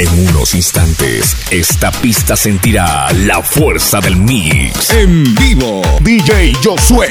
En unos instantes, esta pista sentirá la fuerza del mix. En vivo, DJ Josué.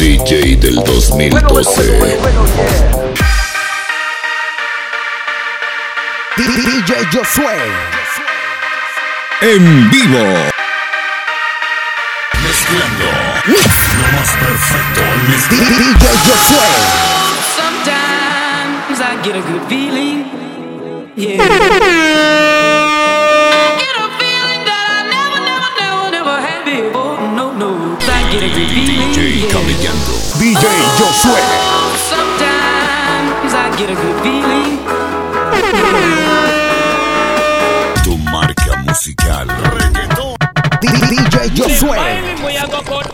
DJ del 2012. Bueno, bueno, bueno, yeah. DJ Josué. En vivo. mix. Lo más perfecto en mis DJ Sometimes I get a good feeling. Yeah. I get a feeling that I never, never, never, never had before. No, no. I get a good feeling. DJ DJ Josué. Sometimes I get a good feeling. Tu marca musical. DJ Josué.